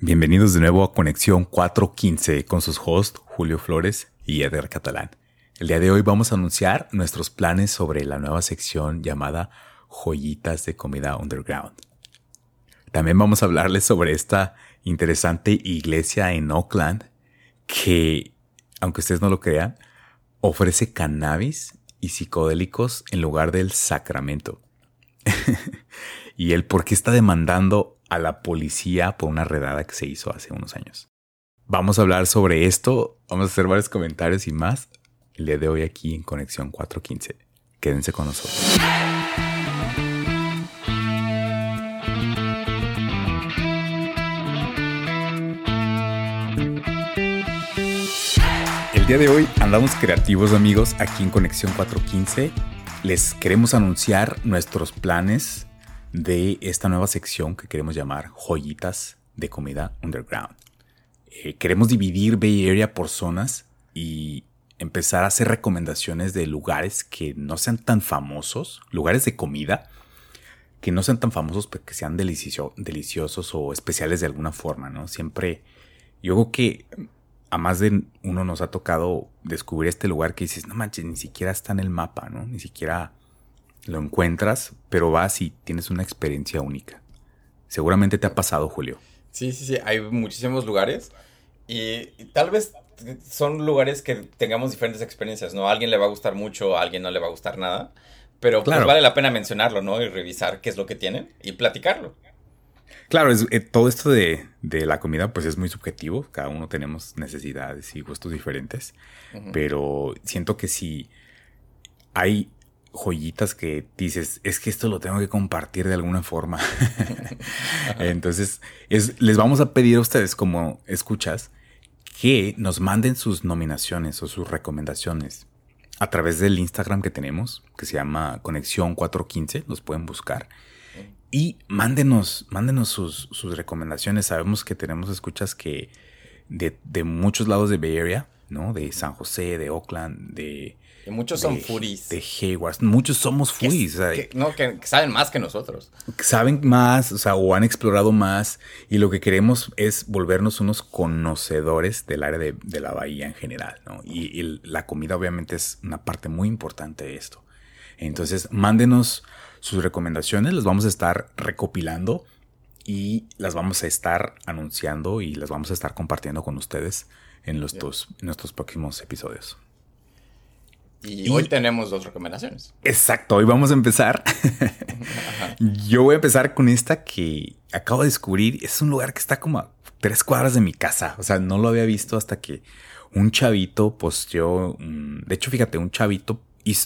Bienvenidos de nuevo a Conexión 415 con sus hosts Julio Flores y Eder Catalán. El día de hoy vamos a anunciar nuestros planes sobre la nueva sección llamada Joyitas de Comida Underground. También vamos a hablarles sobre esta interesante iglesia en Oakland que, aunque ustedes no lo crean, ofrece cannabis y psicodélicos en lugar del sacramento. y el por qué está demandando a la policía por una redada que se hizo hace unos años. Vamos a hablar sobre esto, vamos a hacer varios comentarios y más el día de hoy aquí en Conexión 415. Quédense con nosotros. El día de hoy andamos creativos amigos aquí en Conexión 415. Les queremos anunciar nuestros planes de esta nueva sección que queremos llamar Joyitas de Comida Underground. Eh, queremos dividir Bay Area por zonas y empezar a hacer recomendaciones de lugares que no sean tan famosos, lugares de comida que no sean tan famosos pero que sean deliciosos o especiales de alguna forma, ¿no? Siempre, yo creo que a más de uno nos ha tocado descubrir este lugar que dices, no manches, ni siquiera está en el mapa, ¿no? Ni siquiera lo encuentras, pero vas y tienes una experiencia única. Seguramente te ha pasado, Julio. Sí, sí, sí, hay muchísimos lugares y, tal vez son lugares que tengamos diferentes experiencias, ¿no? A alguien le va a gustar mucho, a alguien no le va a gustar nada, pero pues vale la pena mencionarlo, ¿no? Y revisar qué es lo que tienen y platicarlo. Claro, es, eh, todo esto de, la comida pues es muy subjetivo, cada uno tenemos necesidades y gustos diferentes, pero siento que si hay joyitas que dices, es que esto lo tengo que compartir de alguna forma. Entonces, les vamos a pedir a ustedes como escuchas que nos manden sus nominaciones o sus recomendaciones a través del Instagram que tenemos, que se llama Conexión 415, los pueden buscar. Y mándenos, mándenos sus, sus recomendaciones. Sabemos que tenemos escuchas que de, de muchos lados de Bay Area, ¿no? De San José, de Oakland, de, muchos son furis. De Hayward. Muchos somos furis. no, que, saben más que nosotros. Saben más, o sea, o han explorado más. Y lo que queremos es volvernos unos conocedores del área de, la bahía en general, ¿no? Y, la comida obviamente es una parte muy importante de esto. Entonces, mándenos sus recomendaciones, las vamos a estar recopilando y las vamos a estar anunciando y las vamos a estar compartiendo con ustedes en en nuestros próximos episodios. Y, hoy tenemos dos recomendaciones. Exacto, hoy vamos a empezar. Yo voy a empezar con esta que acabo de descubrir. Es un lugar que está como a tres cuadras de mi casa. O sea, no lo había visto hasta que un chavito posteó. de hecho, fíjate, un chavito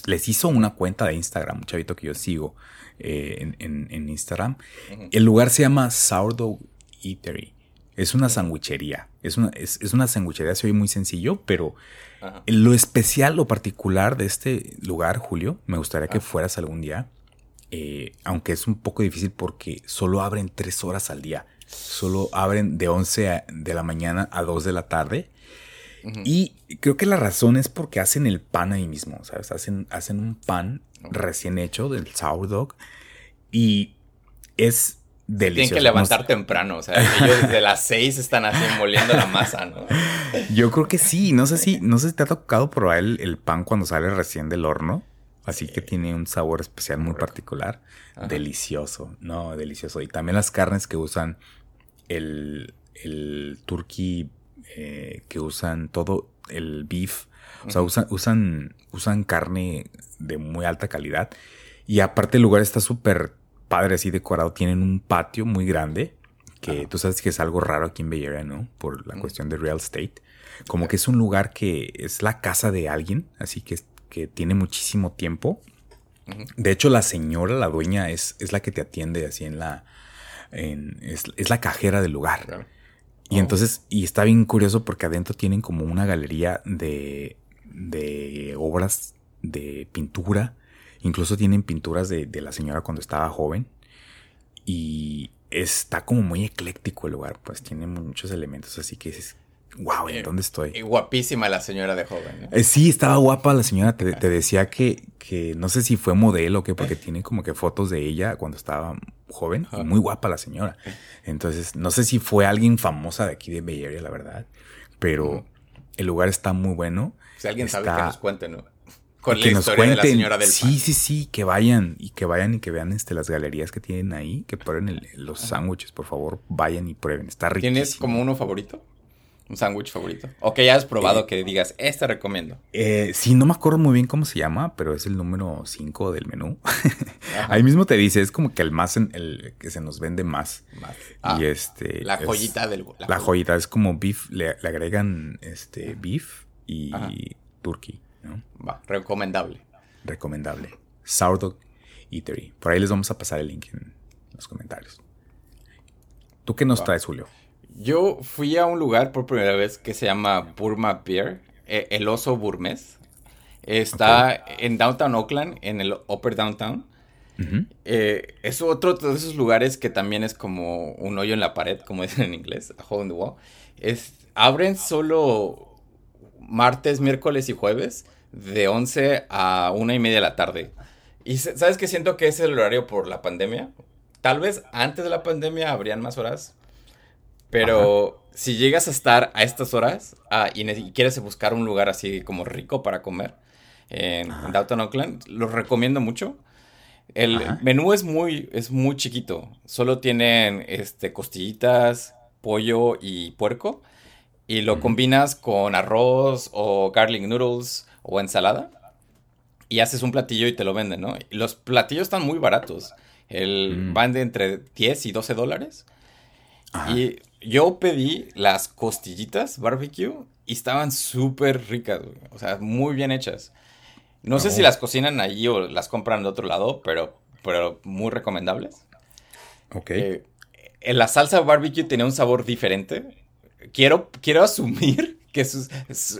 les hizo una cuenta de Instagram, un chavito que yo sigo eh, en, Instagram. El lugar se llama Sourdough Eatery. Es una sandwichería. Es una, es, una sandwichería, se oye muy sencillo, pero lo especial, lo particular de este lugar, Julio, me gustaría que fueras algún día, eh, aunque es un poco difícil porque solo abren tres horas al día. Solo abren de 11 de la mañana a 2 de la tarde. Y creo que la razón es porque hacen el pan ahí mismo, ¿sabes? Hacen, hacen un pan recién hecho del sourdough y es tienen que levantar temprano, o sea, ellos desde las seis están así moliendo la masa, ¿no? Yo creo que sí, no sé si, no sé si te ha tocado probar el, pan cuando sale recién del horno, así que tiene un sabor especial muy particular, delicioso, no, delicioso. Y también las carnes que usan, el, el turkey eh, que usan, todo el beef, o sea, usan, usan, usan carne de muy alta calidad. Y aparte el lugar está súper padre así decorado, tienen un patio muy grande, que tú sabes que es algo raro aquí en Bay Area, ¿no? Por la cuestión de real estate. Como que es un lugar que es la casa de alguien, así que, que tiene muchísimo tiempo. De hecho, la señora, la dueña, es, es la que te atiende así en la... es, la cajera del lugar. Y oh. entonces, y está bien curioso porque adentro tienen como una galería de, de obras de pintura Incluso tienen pinturas de, la señora cuando estaba joven. Y está como muy ecléctico el lugar, pues tiene muchos elementos, así que es, wow, ¿en dónde estoy? Y guapísima la señora de joven. Eh, sí, estaba guapa la señora. Te, decía que, que, no sé si fue modelo o qué, porque tiene como que fotos de ella cuando estaba joven y muy guapa la señora. Entonces, no sé si fue alguien famosa de aquí de Bay Area, la verdad, pero el lugar está muy bueno. Si alguien sabe que nos cuente, ¿no? Con la historia de la señora del Sí, sí, sí, que vayan y que vayan y que vean este, las galerías que tienen ahí, que prueben los sándwiches, por favor, vayan y prueben, está riquísimo. ¿Tienes como uno favorito? ¿Un sándwich favorito? O que ya has probado eh, que digas, este recomiendo. Eh, sí, no me acuerdo muy bien cómo se llama, pero es el número 5 del menú. Ahí mismo te dice, es como que el más, el que se nos vende más. Ah, y este. La joyita del. La, joyita es como beef, le, agregan este beef y turkey, ¿no? Va, recomendable. Recomendable. Sourdough Eatery. Por ahí les vamos a pasar el link en los comentarios. ¿Tú qué nos traes, Julio? Yo fui a un lugar por primera vez que se llama Burma Beer, eh, el oso burmés. Está en Downtown Oakland, en el Upper Downtown. Eh, es otro de esos lugares que también es como un hoyo en la pared, como dicen en inglés, a hole in the wall. Es, abren solo martes, miércoles y jueves de 11 a una y media de la tarde. Y sabes que siento que es el horario por la pandemia. Tal vez antes de la pandemia habrían más horas, pero si llegas a estar a estas horas ah, y, quieres buscar un lugar así como rico para comer en, Downtown Oakland, lo recomiendo mucho. El menú es muy, es muy chiquito. Solo tienen este, costillitas, pollo y puerco. Y lo combinas con arroz o garlic noodles o ensalada. Y haces un platillo y te lo venden, ¿no? Y los platillos están muy baratos. El, mm. Van de entre 10 y 12 dólares. Y yo pedí las costillitas barbecue y estaban súper ricas, O sea, muy bien hechas. No sé si las cocinan allí o las compran de otro lado, pero, pero muy recomendables. Ok. Eh, la salsa barbecue tiene un sabor diferente. Quiero, quiero asumir que es,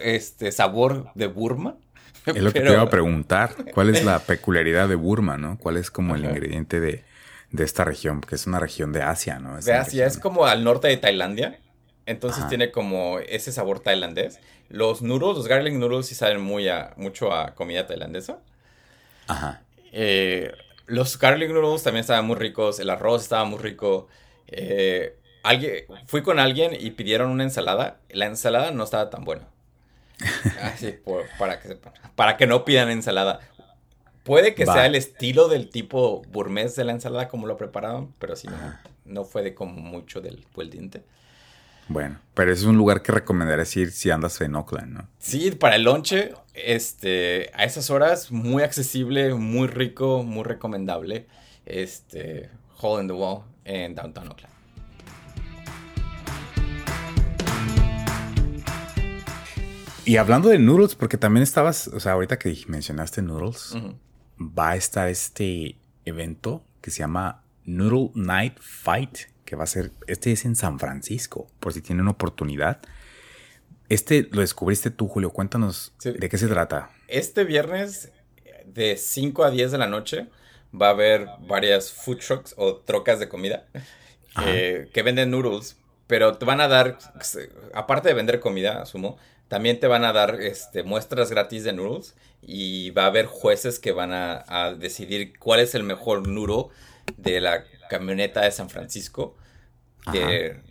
este sabor de Burma. Es lo que te iba a preguntar. ¿Cuál es la peculiaridad de Burma, no? ¿Cuál es como el ingrediente de, de esta región, porque es una región de Asia, ¿no? de Asia, es como al norte de Tailandia. Entonces tiene como ese sabor tailandés. Los noodles, los garlic noodles sí saben muy a, mucho a comida tailandesa. Ajá. Eh, los garlic noodles también estaban muy ricos. El arroz estaba muy rico. Eh, alguien, fui con alguien y pidieron una ensalada. La ensalada no estaba tan buena. Así, para, que, para que no pidan ensalada. Puede que sea el estilo del tipo gourmet de la ensalada como lo prepararon, pero sí, no, fue de como mucho del buen diente. Bueno, pero es un lugar que recomendarías ir si andas en Oakland, ¿no? Sí, para el lonche, este, a esas horas, muy accesible, muy rico, muy recomendable. Este, Hole in the Wall en Downtown Oakland. Y hablando de noodles, porque también estabas, o sea, ahorita que mencionaste noodles, va a estar este evento que se llama Noodle Night Fight, que va a ser, este es en San Francisco, por si tienen oportunidad. Este lo descubriste tú, Julio, cuéntanos de qué se trata. Este viernes de 5 a 10 de la noche va a haber varias food trucks o trocas de comida eh, que venden noodles, pero te van a dar, aparte de vender comida, asumo, también te van a dar este, muestras gratis de noodles y va a haber jueces que van a, decidir cuál es el mejor nudo de la camioneta de San Francisco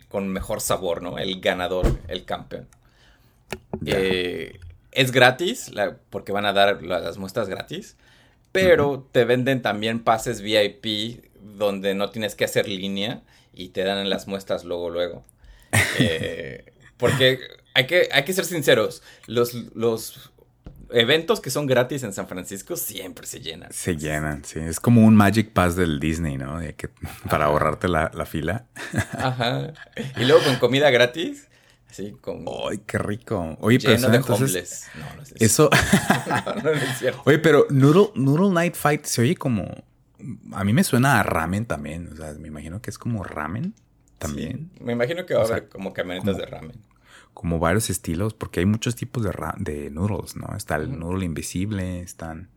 con mejor sabor, ¿no? El ganador, el campeón. Eh, es gratis porque van a dar las muestras gratis, pero te venden también pases VIP donde no tienes que hacer línea y te dan las muestras luego, luego. Eh, porque hay que, hay que ser sinceros, los, los eventos que son gratis en San Francisco siempre se llenan. Se llenan, sí. Es como un Magic Pass del Disney, ¿no? que, para ahorrarte la, fila. Ajá. Y luego con comida gratis. Así con. ¡Ay, qué rico! Oye, pero eso, entonces, No, no es eso. no, no, es cierto. Oye, pero Noodle, Noodle Night Fight se oye como. A mí me suena a ramen también. O sea, me imagino que es como ramen también. me imagino que va a haber como camionetas de ramen como varios estilos, porque hay muchos tipos de, de noodles, ¿no? Está el noodle invisible, están...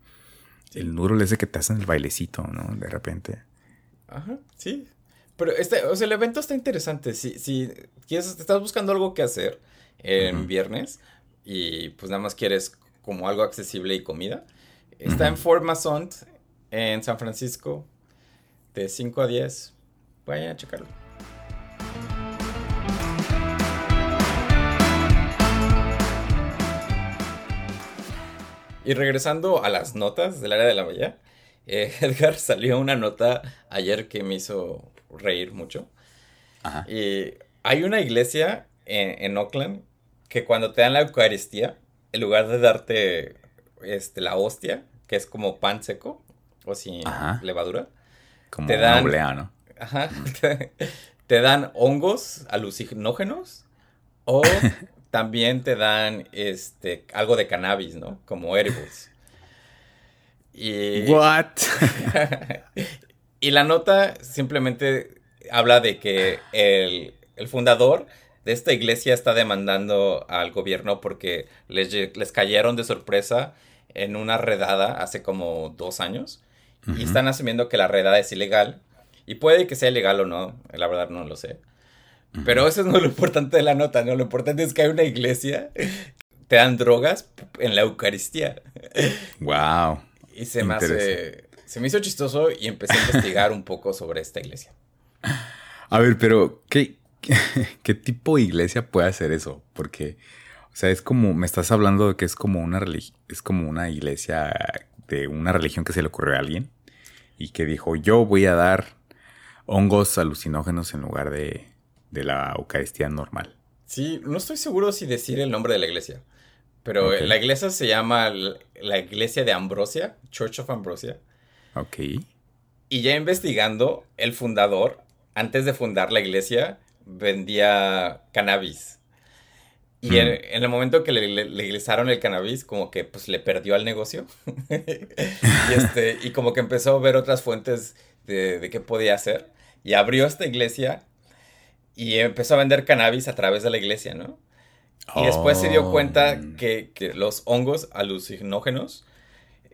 El noodle ese que te hacen el bailecito, ¿no? De repente. Ajá, sí. Pero este, o sea, el evento está interesante. Si, si quieres, estás buscando algo que hacer en viernes y pues nada más quieres como algo accesible y comida. Está en Fort Mason, en San Francisco, de 5 a 10. Vayan a checarlo. Y regresando a las notas del área de la bahía, eh, Edgar salió una nota ayer que me hizo reír mucho. Y hay una iglesia en, Oakland que cuando te dan la Eucaristía, en lugar de darte este, la hostia, que es como pan seco o sin levadura, como te dan, ¿no? Ajá, te, dan hongos alucinógenos o también te dan este algo de cannabis, ¿no? Como edibles. Y, What? y la nota simplemente habla de que el, fundador de esta iglesia está demandando al gobierno porque les, les, cayeron de sorpresa en una redada hace como dos años y están asumiendo que la redada es ilegal y puede que sea ilegal o no, la verdad no lo sé. Pero eso es no lo importante de la nota, ¿no? Lo importante es que hay una iglesia, te dan drogas en la Eucaristía. Wow. Y se me hace. Se me hizo chistoso y empecé a investigar un poco sobre esta iglesia. A ver, pero ¿qué, qué, tipo de iglesia puede hacer eso? Porque, o sea, es como, me estás hablando de que es como una es como una iglesia de una religión que se le ocurrió a alguien y que dijo, yo voy a dar hongos alucinógenos en lugar de, de la Eucaristía normal. Sí, no estoy seguro si decir el nombre de la iglesia. Pero la iglesia se llama la iglesia de Ambrosia, Church of Ambrosia. Ok. Y ya investigando, el fundador, antes de fundar la iglesia, vendía cannabis. Y mm. en, el momento que le, legalizaron el cannabis, como que pues le perdió al negocio. y, este, y como que empezó a ver otras fuentes de, de qué podía hacer. Y abrió esta iglesia y empezó a vender cannabis a través de la iglesia, ¿no? Y después se dio cuenta oh. que, los hongos alucinógenos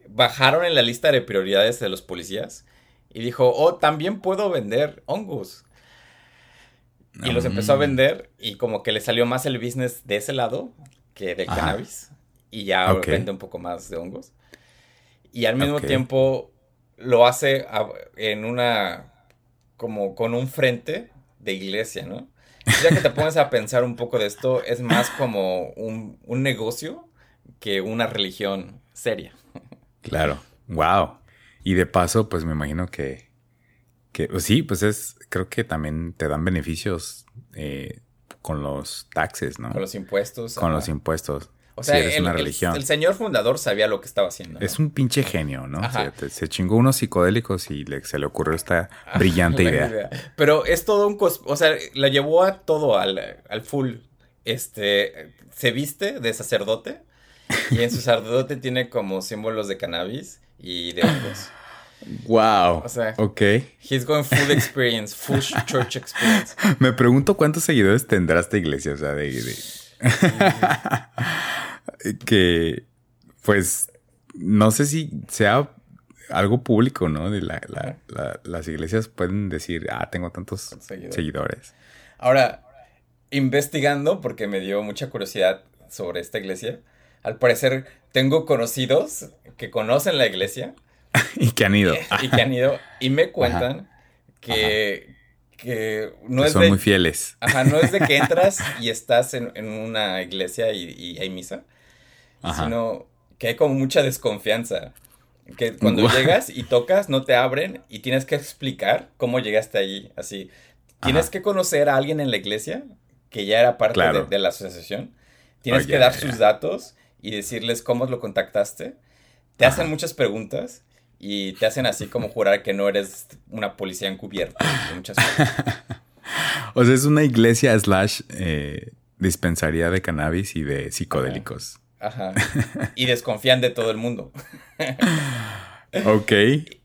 bajaron en la lista de prioridades de los policías y dijo, oh, también puedo vender hongos. Y los empezó a mm. vender y como que le salió más el business de ese lado que del cannabis. Y ya vende un poco más de hongos. Y al mismo tiempo lo hace en una, como con un frente de iglesia, ¿no? Ya que te pones a pensar un poco de esto, es más como un, negocio que una religión seria. Claro, wow. Y de paso, pues me imagino que, que pues sí, pues es, creo que también te dan beneficios eh, con los taxes, ¿no? Con los impuestos. Con los impuestos. O sea, el, una religión. El, señor fundador sabía lo que estaba haciendo. Es un pinche genio, ¿no? se chingó unos psicodélicos y se le ocurrió esta brillante idea. Pero es todo un... O sea, la llevó a todo al, al full. Este... Se viste de sacerdote y en su sacerdote tiene como símbolos de cannabis y de hongos. Wow. O sea, ok. He's going full experience, full church experience. Me pregunto cuántos seguidores tendrá esta iglesia, o sea, de que, pues, no sé si sea algo público, ¿no? De las iglesias pueden decir, ah, tengo tantos seguidores. Ahora, investigando, porque me dio mucha curiosidad sobre esta iglesia, al parecer tengo conocidos que conocen la iglesia. y que han ido. y que han ido. Y me cuentan que, que no es son muy fieles. Ajá, no es de que entras y estás en, una iglesia y, hay misa, sino que hay como mucha desconfianza. Que cuando llegas y tocas, no te abren y tienes que explicar cómo llegaste allí. Así, tienes que conocer a alguien en la iglesia que ya era parte de, la asociación. Tienes oh, que dar sus datos y decirles cómo lo contactaste. Te hacen muchas preguntas y te hacen así como jurar que no eres una policía encubierta. Muchas o sea, es una iglesia slash eh, dispensaría de cannabis y de psicodélicos. Ajá. Y desconfían de todo el mundo. ok.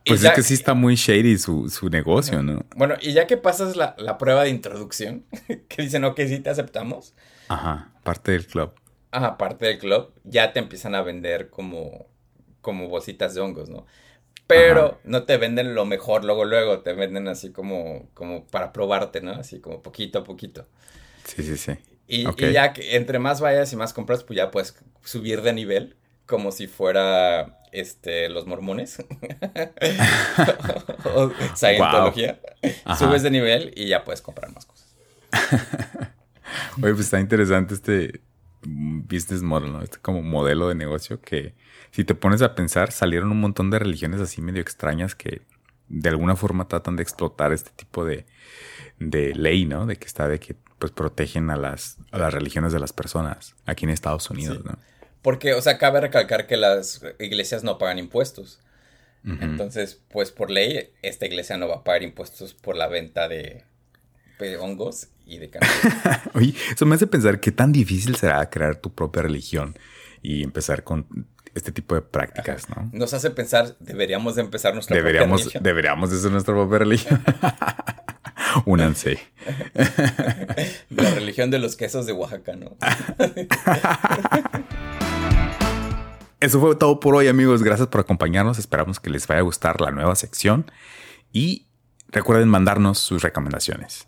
Pues es que sí está muy shady su, negocio, ¿no? Bueno, y ya que pasas la, prueba de introducción, que dicen, ok, sí te aceptamos. Ajá, parte del club. Ajá, parte del club, ya te empiezan a vender como, como bolsitas de hongos, ¿no? Pero no te venden lo mejor luego, luego. Te venden así como, como para probarte, ¿no? Así como poquito a poquito. Sí, sí, sí. Y, ya que entre más vayas y más compras, pues ya puedes subir de nivel, como si fuera este, los mormones. o Scientología. Subes de nivel y ya puedes comprar más cosas. Oye, pues está interesante este business model, ¿no? Este como modelo de negocio que si te pones a pensar, salieron un montón de religiones así medio extrañas que de alguna forma tratan de explotar este tipo de, de ley, ¿no? De que está de que pues protegen a las, a las religiones de las personas aquí en Estados Unidos, ¿no? Porque, o sea, cabe recalcar que las iglesias no pagan impuestos. Entonces, pues por ley, esta iglesia no va a pagar impuestos por la venta de, hongos y de. Oye, eso me hace pensar qué tan difícil será crear tu propia religión y empezar con este tipo de prácticas, ¿no? Nos hace pensar, deberíamos de empezar nuestra deberíamos, propia religión. Deberíamos de ser nuestra propia religión. Únanse. La religión de los quesos de Oaxaca, ¿no? Eso fue todo por hoy, amigos. Gracias por acompañarnos. Esperamos que les vaya a gustar la nueva sección. Y recuerden mandarnos sus recomendaciones.